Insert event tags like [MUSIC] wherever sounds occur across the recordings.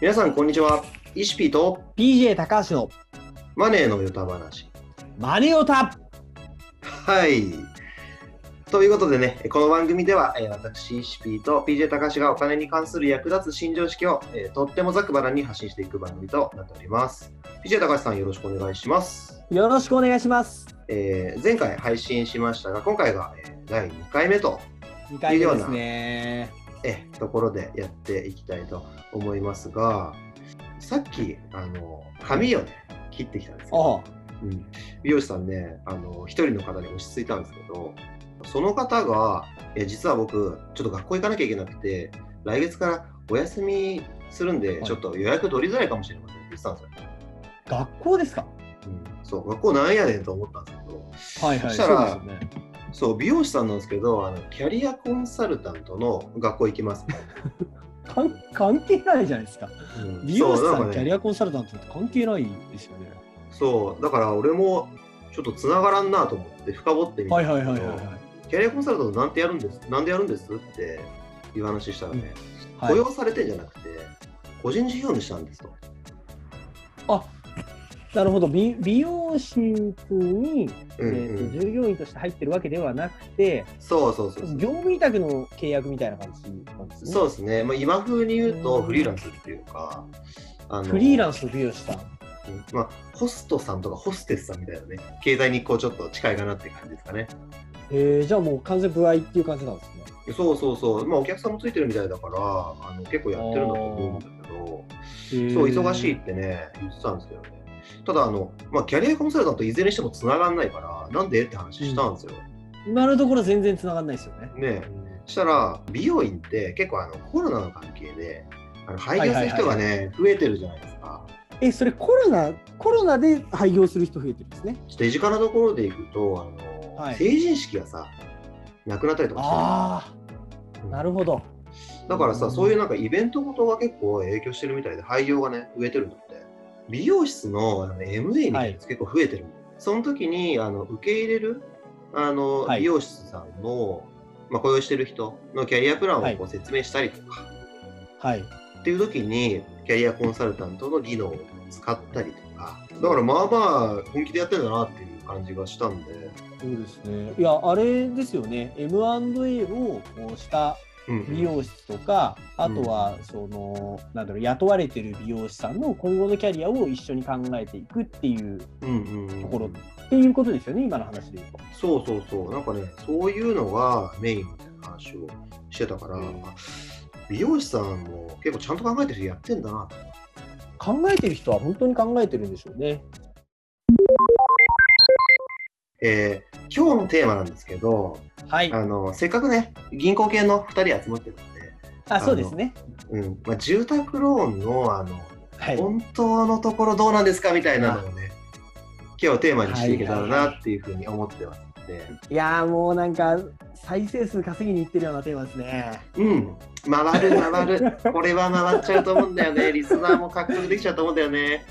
皆さん、こんにちは。イシピーと PJ 高橋のマネーのヨタ話。マネオタはい。ということでね、この番組では、えー私、イシピーと PJ 高橋がお金に関する役立つ新常識を、えーとってもざっくばらんに発信していく番組となっております。PJ 高橋さん、よろしくお願いします。よろしくお願いします。えー前回配信しましたが、今回が、えー第2回目と、2回目ですね。えーところでやっていきたいと思いますが、さっき、あの、髪をね、切ってきたんですよ。あうん、美容師さんね、あの一人の方に落ち着いたんですけど、その方が、え実は僕、ちょっと学校行かなきゃいけなくて、来月からお休みするんで、はいちょっと予約取りづらいかもしれませんって言ってたんですよ。学校ですか？うん、そう、学校なんやねんと思ったんですけど、はいそしたらそうですよね。そう、美容師さんなんですけど、あのキャリアコンサルタントの学校行きます。[LAUGHS] 関関係ないじゃないですか。うん美容師さん、ねキャリアコンサルタントって関係ないですよね。そう、だから俺もちょっとつながらんなと思って深掘ってみたんはいはいはいはいはい。キャリアコンサルタントなんてやるんですなんでやるんですっていう話したらね、はい雇用されてんじゃなくて、個人事業主なんですと。あなるほど美美容室に、うんえーと従業員として入ってるわけではなくて、そうそうそう。業務委託の契約みたいな感じなんですね。そうですね。まあ、今風に言うとうんフリーランスっていうか、あのフリーランスの美容師さん。うんまあ、ホストさんとかホステスさんみたいなね、経済にこうちょっと近いかなっていう感じですかね。えー、じゃあもう完全部合っていう感じなんですね。そうそうそう。まあ、お客さんもついてるみたいだから、あの結構やってるんだと思うんだけど、そう、忙しいってね、言ってたんですけどね。ただ、あの、まあ、キャリアコンサルタントいずれにしても繋がんないから、なんでって話したんですよ。今のところ全然繋がんないですよね。ねしたら、美容院って結構あのコロナの関係で、あの廃業する人がね、増えてるじゃないですか。え、それコロナ、コロナで廃業する人増えてるんですね？ちょっと手近なところでいくと、あのはい成人式がさ、なくなったりとかしてるああ、なるほど。だからさ、うんそういうなんかイベントごとが結構影響してるみたいで、廃業がね、増えてるんだって。美容室のあの MA みたいなやつ結構増えてる、その時にあの受け入れるあの、はい。美容室さんの、まあ、雇用してる人のキャリアプランをはい。こう説明したりとか、はい。っていう時に、キャリアコンサルタントの技能を使ったりとか、だからまあまあ本気でやってるんだなっていう感じがしたんで、そうですね。いや、あれですよね。M&A をした美容室とか、あとは、その、なんだろう、雇われてる美容師さんの今後のキャリアを一緒に考えていくっていうところっていうことですよね、今の話で言うと。そうそうそう、なんかね、そういうのがメインみたいな話をしてたから、美容師さんも結構ちゃんと考えてる人やってんだなと。考えてる人は本当に考えてるんでしょうね。えー今日のテーマなんですけど、はい。あのせっかくね、銀行系の2人集まってるんで、あ、そうですね。うんまあ、住宅ローンのあのはい。本当のところどうなんですかみたいなのをね、今日テーマにしていけたらなっていうふうに思ってますので、いやーもうなんか再生数稼ぎにいってるようなテーマですね。うん、回る回る、これは回っちゃうと思うんだよね、[LAUGHS] リスナーも獲得できちゃうと思うんだよね。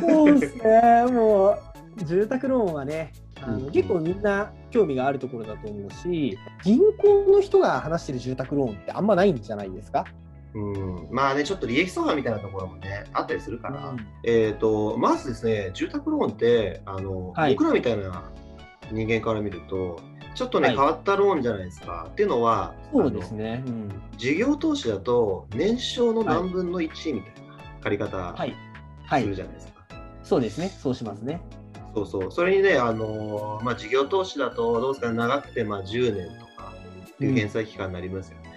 そうですね。もう住宅ローンはね、あうんの結構みんな興味があるところだと思うし、銀行の人が話してる住宅ローンってあんまないんじゃないですか？うん、まあね、ちょっと利益相反みたいなところもね、あったりするから、うんえっ、と、まずですね、住宅ローンって、あの、はい僕らみたいな人間から見ると、ちょっとね、はい変わったローンじゃないですか。っていうのは、そうですね。うん事業投資だと、年商の何分の1みたいな借り方はい。はい。するじゃないですか。そうですね。そうしますね。そうそう。それにね、あのまあ、事業投資だと、どうですかね、長くてまあ10年とかっていう返済期間になりますよね。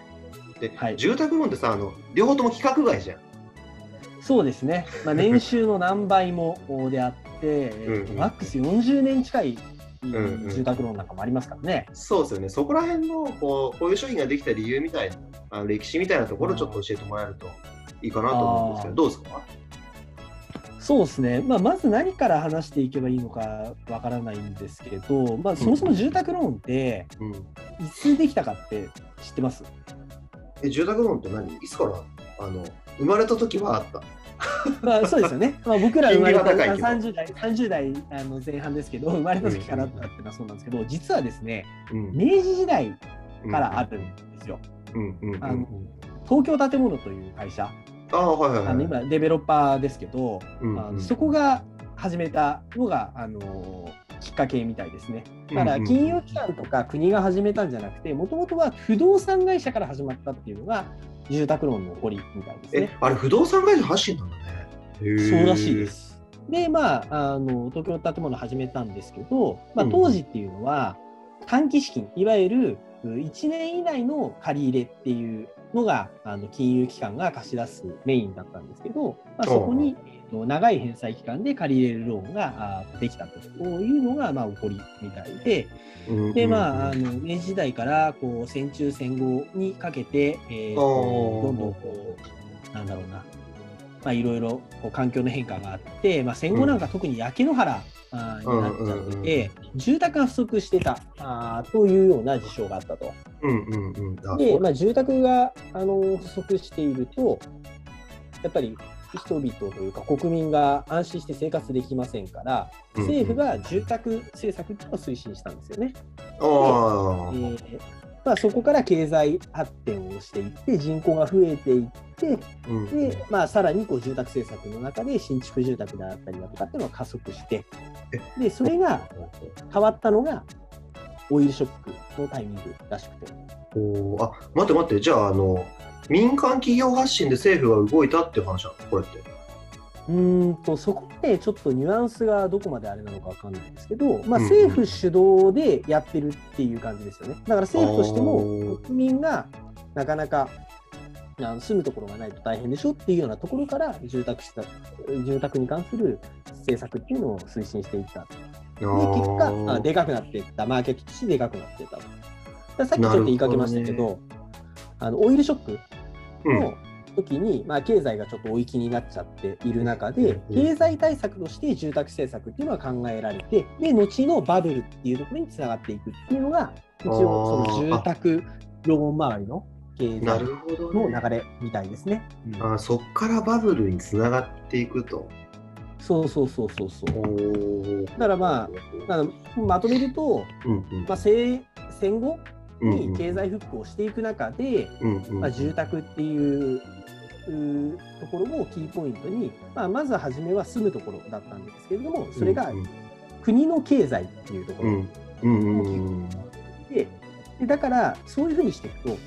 で、はい住宅ローンってさあの、両方とも規格外じゃん。そうですね。まあ、年収の何倍もであって、マックス40年近いんうん住宅ローンなんかもありますからね。そうですよね。そこら辺のこうこういう商品ができた理由みたいな、あの歴史みたいなところをちょっと教えてもらえるといいかなと思うんですけど、どうですか？そうですね、まあ、まず何から話していけばいいのかわからないんですけど、まあ、そもそも住宅ローンってうん、いつできたかって知ってます？え住宅ローンって何？いつから？あの生まれた時はあった。[LAUGHS] まあそうですよね、まあ、僕ら生まれた金利は高いけど。30代 ,30 代あの前半ですけど、生まれた時からあったっていうのはそうなんですけど、実はですね、うん。明治時代からあるんですよ。東京建物という会社ああ、はいはいはい。あの今、デベロッパーですけど、うんあのそこが始めたのが、あのきっかけみたいですね。だから金融機関とか国が始めたんじゃなくて、もともとは不動産会社から始まったっていうのが住宅ローンの起こりみたいですえね。、あれ、不動産会社発信なんだね。そうらしいで。す。で、まあ、あの東京の建物始めたんですけど、まあ、うん当時っていうのは、短期資金、いわゆる1年以内の借り入れっていうのが、あの金融機関が貸し出すメインだったんですけど、まあ、そこに、えっと長い返済期間で借り入れるローンがあできたというのが、まあ、起こりみたいで、で、まあ、あの明治時代からこう戦中戦後にかけて、えー。どんどんこう、なんだろうな、まあ、いろいろこう環境の変化があって、まあ、戦後なんか特に焼け野原、あーになっちゃってて、住宅が不足してたあーというような事象があったと。うんうんうん。あで、まあ、住宅があの不足していると、やっぱり人々というか国民が安心して生活できませんから、うんうん政府が住宅政策っていうのを推進したんですよね。ああ、えーまあ、そこから経済発展をしていって人口が増えていってうん。で、まあ、さらにこう住宅政策の中で新築住宅であったりだとかっていうのが加速してでそれが変わったのがオイルショックのタイミングらしくて。おー。あ、待って待って、じゃあ、あの、民間企業発信で政府が動いたっていう話なのこれって。うーんとそこまでちょっとニュアンスがどこまであれなのかわかんないんですけど、まあ、政府主導でやってるっていう感じですよね。だから政府としてあもー。国民がなかなかあの住むところがないと大変でしょっていうようなところから住宅した住宅に関する政策っていうのを推進していった。で結果あでかくなっていった。マーケットとしてでかくなっていった。さっきちょっと言いかけましたけどあのオイルショックうん。の時に、まあ、経済がちょっと追い気になっちゃっている中で、うん経済対策として住宅政策っていうのは考えられて、で、後のバブルっていうところにつながっていくっていうのが、一応、その住宅ローン周りの経な済。の流れみたいですね。うんあそっからバブルにつながっていくと。そうそうそうそうそう。だからまだからまとめると、うんうんまあ、戦戦後？に経済復興していく中で、うんうんまあ、住宅っていうところをキーポイントに、まあ、まずは初めは住むところだったんですけれども、それがうん国の経済っていうところうんうんうんうんで、でだからそういうふうにしていくと、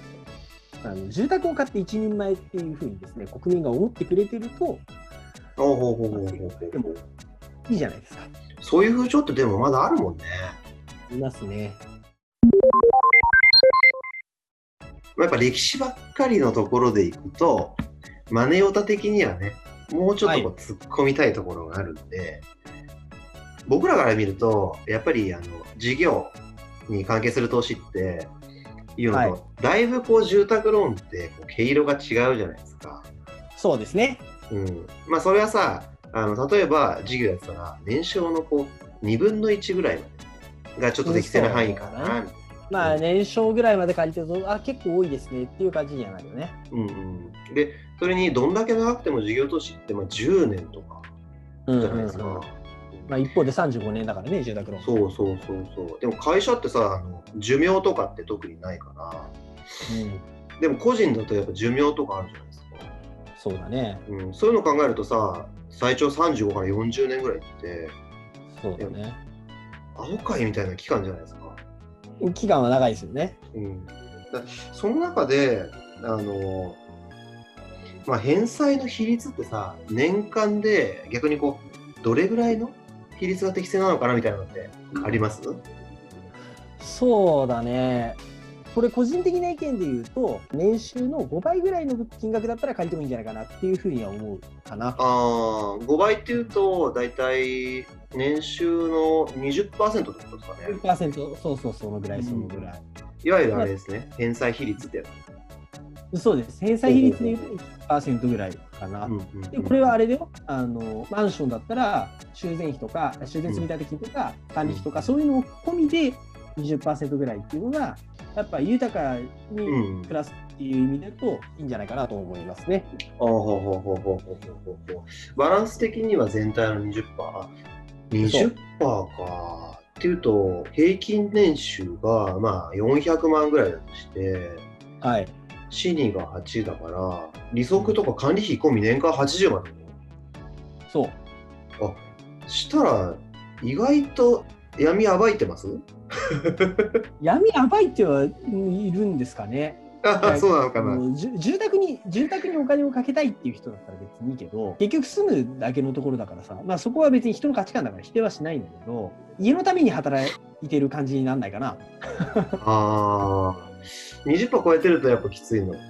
あの住宅を買って一人前っていうふうにですね、国民が思ってくれてると、でもいいじゃないですか。そういう風潮ってでもまだあるもんね。いますね。まあやっぱ歴史ばっかりのところでいくと、マネオタ的にはね、もうちょっとこう突っ込みたいところがあるんで、僕らから見ると、やっぱりあの事業に関係する投資っていうのと、はい。だいぶこう住宅ローンってこう毛色が違うじゃないですか。そうですね。うん、まあそれはさあの例えば事業やってたら年商のこう2分の1ぐらいまでがちょっと適正な範囲かな、うんまあ、年商ぐらいまで借りてると、あ、結構多いですねっていう感じにはなるよね。うんうん、でそれにどんだけ長くても事業投資ってまあ10年とかうんじゃないですか、まあ、一方で35年だからね、住宅ローン。そうそうそうそう。でも会社ってさあの寿命とかって特にないから。うん、でも個人だとやっぱ寿命とかあるじゃないですか、そうだね。うん、そういうの考えるとさ最長35から40年ぐらいってそうだね。アホかいみたいな期間じゃないですか期間は長いですよね。うん、だその中であの、まあ、返済の比率ってさ年間で逆にこうどれぐらいの比率が適正なのかなみたいなのってあります、そうだね。これ個人的な意見で言うと、年収の5倍ぐらいの金額だったら借りてもいいんじゃないかなっていうふうには思うかな。ああ5倍っていうと大体年収の20%ってことですかね10%、そうそう、そのぐらい、そのぐらい。いわゆるあれですね返済比率ってやそうです。返済比率で言うと1%ぐらいかな。でこれはあれだよあの、マンションだったら修繕費とか、修繕積立金とか、管理費とか、そういうのを込みで20%ぐらいっていうのが、やっぱ豊かに暮らすっていう意味だといいんじゃないかなと思いますね。うん、ほうほうほうほうほうほう。バランス的には全体の 20%? 20%か。っていうと平均年収がまあ400万ぐらいだとして、はい、シニが8だから利息とか管理費込み年間80万だよそう。あしたら意外と闇暴いてます？[LAUGHS] 闇暴いてはいるんですかね。あそうなのかな。住宅に住宅にお金をかけたいっていう人だったら別にいいけど結局住むだけのところだからさ、まあ、そこは別に人の価値観だから否定はしないんだけど家のために働いてる感じになんないかな。[LAUGHS] ああ、20%超えてるとやっぱきついのね。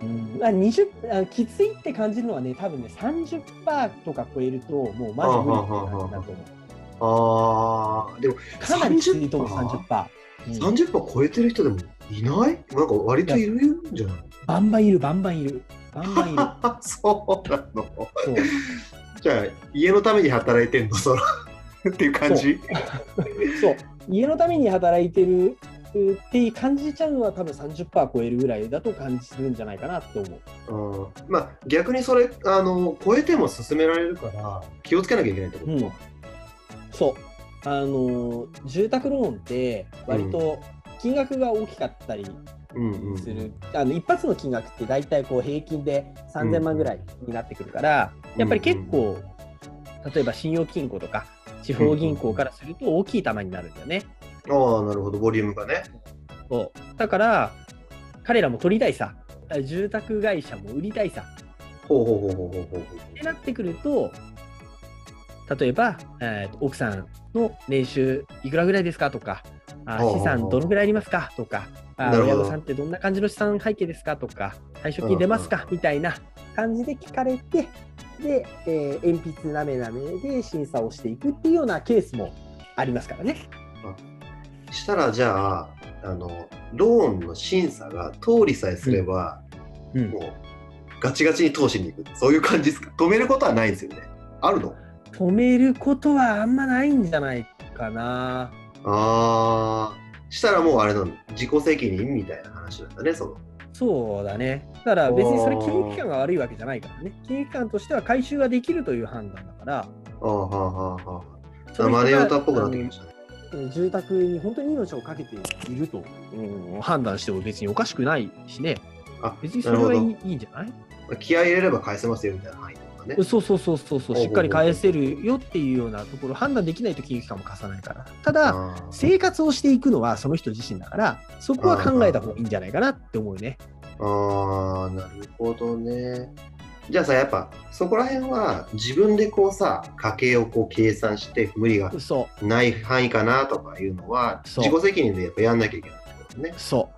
うん、あ20あきついって感じるのはね多分ね30%とか超えるともうマジ無理って感じだと思う。ああ、でもかなりきついと思う 30%? 30%。うん。30%超えてる人でもいない？なんか割といるんじゃない？バンバンいるバンバンいる。バンバンいる。[LAUGHS] そうなの？そう。じゃあ、家のために働いてんの？その [LAUGHS] っていう感じ？[LAUGHS] そう。家のために働いてるって感じちゃうのは多分30%超えるぐらいだと感じるんじゃないかなって思う。うんまあ逆にそれあの超えても進められるから気をつけなきゃいけないってこと、うんそう。あの住宅ローンって割と金額が大きかったりうんうんうん。する、あの一発の金額って大体こう平均で3000万ぐらいになってくるから、やっぱり結構、例えば信用金庫とか地方銀行からすると大きい玉になるんだよね。ああなるほど。ボリュームがね。そう。だから彼らも取りたいさ。住宅会社も売りたいさ。ほうほうほうほうほうほうほう。ってなってくると例えば、えーと奥さんの年収いくらぐらいですかとかあ資産どのぐらいありますかとか親御さんってどんな感じの資産背景ですかとか退職金出ますかみたいな感じで聞かれてで、えー鉛筆なめなめで審査をしていくっていうようなケースもありますからね。したらじゃああのローンの審査が通りさえすれば、うん。もうガチガチに通しに行く。そういう感じですか？止めることはないんですよね。あるの？止めることはあんまないんじゃないかな。ああしたらもうあれなの自己責任みたいな話なんだねその。そうだね。だから別にそれ金融機関が悪いわけじゃないからね。金融機関としては回収ができるという判断だから、ああはあはあはあマネー歌っぽくなってきましたね。住宅に本当に命をかけていると、うん判断しても別におかしくないしね。あ別にそれはいいいいんじゃない？気合い入れれば返せますよみたいな範囲とかねそうそうそうそうそう、しっかり返せるよっていうようなところ、判断できないと金融機関も貸さないから。ただ、生活をしていくのはその人自身だから、そこは考えた方がいいんじゃないかなって思うね。あーなるほどねじゃあさやっぱそこら辺は自分でこうさ家計をこう計算して無理が。ない範囲かなとかいうのは自己責任でやっぱやんなきゃいけないってことねそう。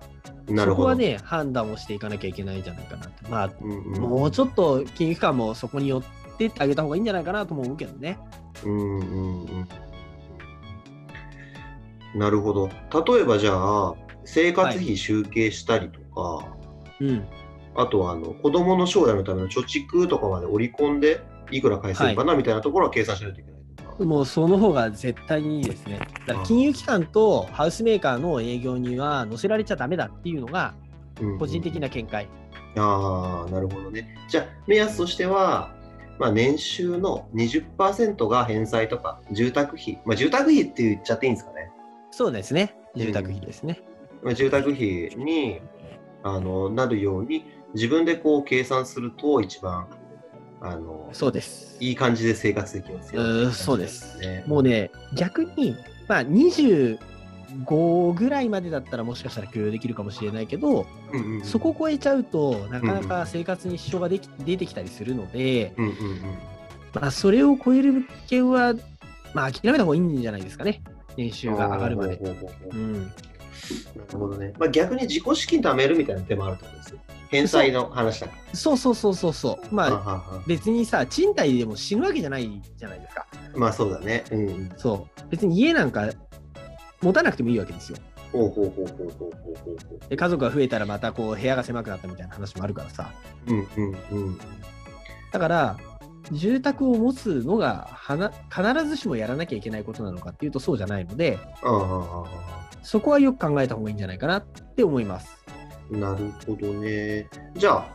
そこはね、判断をしていかなきゃいけないんじゃないかなって。まあ、うんうんもうちょっと金融機関もそこに寄ってってあげた方がいいんじゃないかなとも思うけどね。うんうんうんなるほど例えばじゃあ生活費集計したりとか、うん。あとはあの子供の将来のための貯蓄とかまで織り込んでいくら返せるかなみたいなところは計算しないといけないもうその方が絶対にいいですね。だから金融機関とハウスメーカーの営業には載せられちゃダメだっていうのがうんうん個人的な見解。ああ、なるほどね。じゃあ、目安としては、まあ、年収の20%が返済とか、住宅費、まあ、住宅費って言っちゃっていいんですかね。そうですね。住宅費ですね。まあ、住宅費にあのなるように、自分でこう計算すると、一番あのそうです。いい感じで生活できますよ、うーそうですね。もうね、逆に、まあ、25ぐらいまでだったらもしかしたら許容できるかもしれないけど、うんうんうん、そこを超えちゃうとなかなか生活に支障ができ出てきたりするので、うんうんうん。まあ、それを超える物件は、まあ、諦めた方がいいんじゃないですかね。年収が上がるまで。なるほどね。まあ、逆に自己資金貯めるみたいな手もあるってことですよ。返済の話だかそうそうそうそうそう。まら。あ、ははは別にさ、賃貸でも死ぬわけじゃないじゃないですか。まあそうだね。うんうん。そう。別に家なんか持たなくてもいいわけですよ。ほうほうほうほうほうほうほうほう。で家族が増えたらまたこう部屋が狭くなったみたいな話もあるからさ。うんうんうん。だから、住宅を持つのがはな必ずしもやらなきゃいけないことなのかっていうとそうじゃないので、ああああそこはよく考えた方がいいんじゃないかなって思います。なるほどね。じゃあ、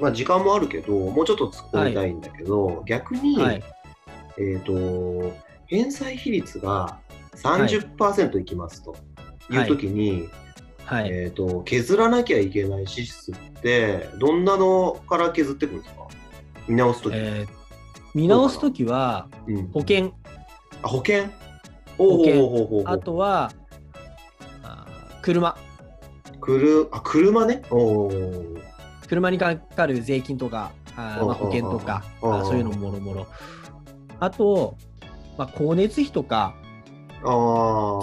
まあ時間もあるけど、もうちょっと突っ込みたいんだけど、逆に、はい。えっ、と、返済比率が30%いきますというときに、はい。えっ、と、削らなきゃいけない支出って、どんなのから削っていくんですか？見直すとき。えー見直すときは、うん、保険、あ保険？お保険あとは、車。くるあ車ね？車にかかる税金とか、あーまあ、保険とか、うんうんうんあーそういうのもろもろ。あと、まあ、光熱費とか、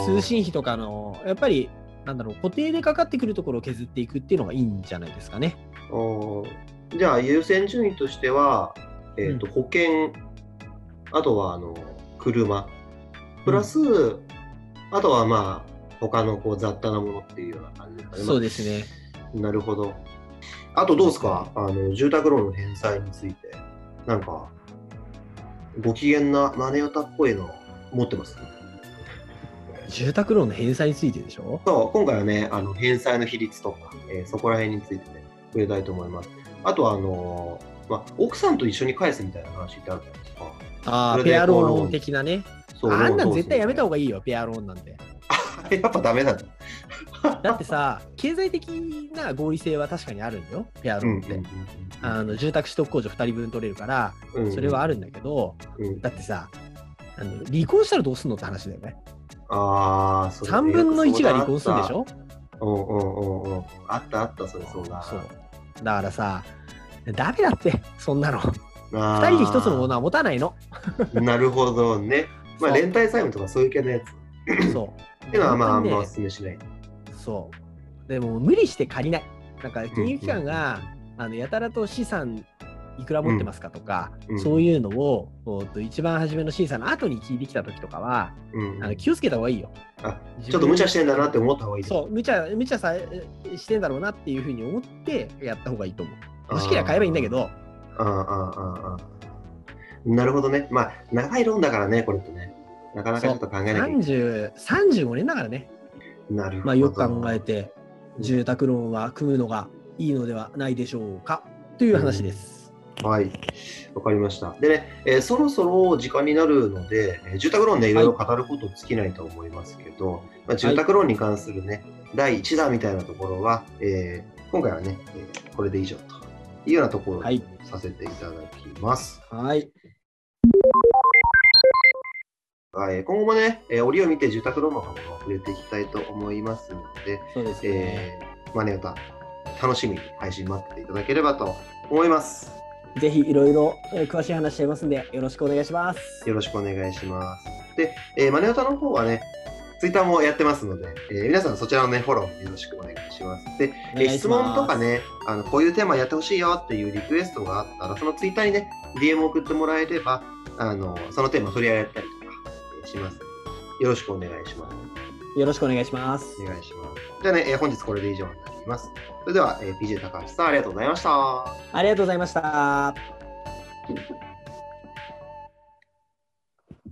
通信費とかの、やっぱり、なんだろう、固定でかかってくるところを削っていくっていうのがいいんじゃないですかね。じゃあ優先順位としては、えーとう保険あとはあの車。プラス、あとはまあ他のこう雑多なものっていうような感じですかね。そうですね。まあなるほど。あとどうですか？あの住宅ローンの返済についてなんかご機嫌なマネオタっぽいの持ってます？住宅ローンの返済についてでしょ？そう今回はねあの返済の比率とか、えーそこら辺についてね触れたいと思います。あとはあのーまあ、奥さんと一緒に返すみたいな話ってあるじゃないですか。ああ、ペアローン的なね。そうあんなん絶対やめた方ががいいよ、ペアローンなんて。[LAUGHS] [LAUGHS] やっぱダメなんだ。[LAUGHS] だってさ、経済的な合理性は確かにあるんだよ、ペアローンって。あの住宅取得控除2人分取れるから、うんうんそれはあるんだけど、うんだってさ、あの離婚したらどうすんのって話だよね。ああ、それ3分の1が離婚するでしょ？うんうんうんうん。あったあった、それそうだ。そう。だからさ、ダメだって、そんなの。あ2人で1つのものは持たないの。ーなるほどね。[LAUGHS] まあ、連帯債務とかそういう系のやつ。[CLEARS THROAT] そう。っていうのはまあ、あんまお本当にね勧めしない。そう。でも無理して借りない。なんか金融機関が、あのやたらと資産いくら持ってますかとか、うんそういうのを、おっと一番初めの審査の後に聞いてきた時とかは、うんあの気をつけた方がいいよ。あちょっと無茶してんだなって思った方がいいそう、無茶、無茶さしてんだろうなっていうふうに思ってやった方がいいと思う。欲しければ買えばいいんだけど、ああ、ああ、ああ。なるほどね。まあ、長いローンだからね、これってね。なかなかちょっと考えないけない。30 35年だからね、なるほど。まあ、よく考えて、住宅ローンは組むのがいいのではないでしょうかという話です。はい、わかりました。でね、えーそろそろ時間になるので、えー住宅ローンね、いろいろ語ること尽きないと思いますけど、まあ、住宅ローンに関するね、第1弾みたいなところは、えー今回はね、えーこれで以上というようなところにはいさせていただきます。はい。はい、今後もね、えー折を見て住宅ローンの方も触れていきたいと思いますので、そうですね。えー、マネ歌、楽しみに配信待ってていただければと思います。ぜひいろいろえー詳しい話しちゃいますんで、よろしくお願いします。よろしくお願いします。で、えーマネオタの方はね、ツイッターもやってますので、えー皆さんそちらのね、フォローもよろしくお願いします。で、えー質問とか。ね、あの、こういうテーマやってほしいよっていうリクエストがあったら、そのツイッターにね、DM 送ってもらえれば、あの、そのテーマ取り上げたりします。よろしくお願いします。よろしくお願いします。お願いします。じゃあね、えー本日これで以上になります。それでは、えー PJ 高橋さん、ありがとうございました。ありがとうございました。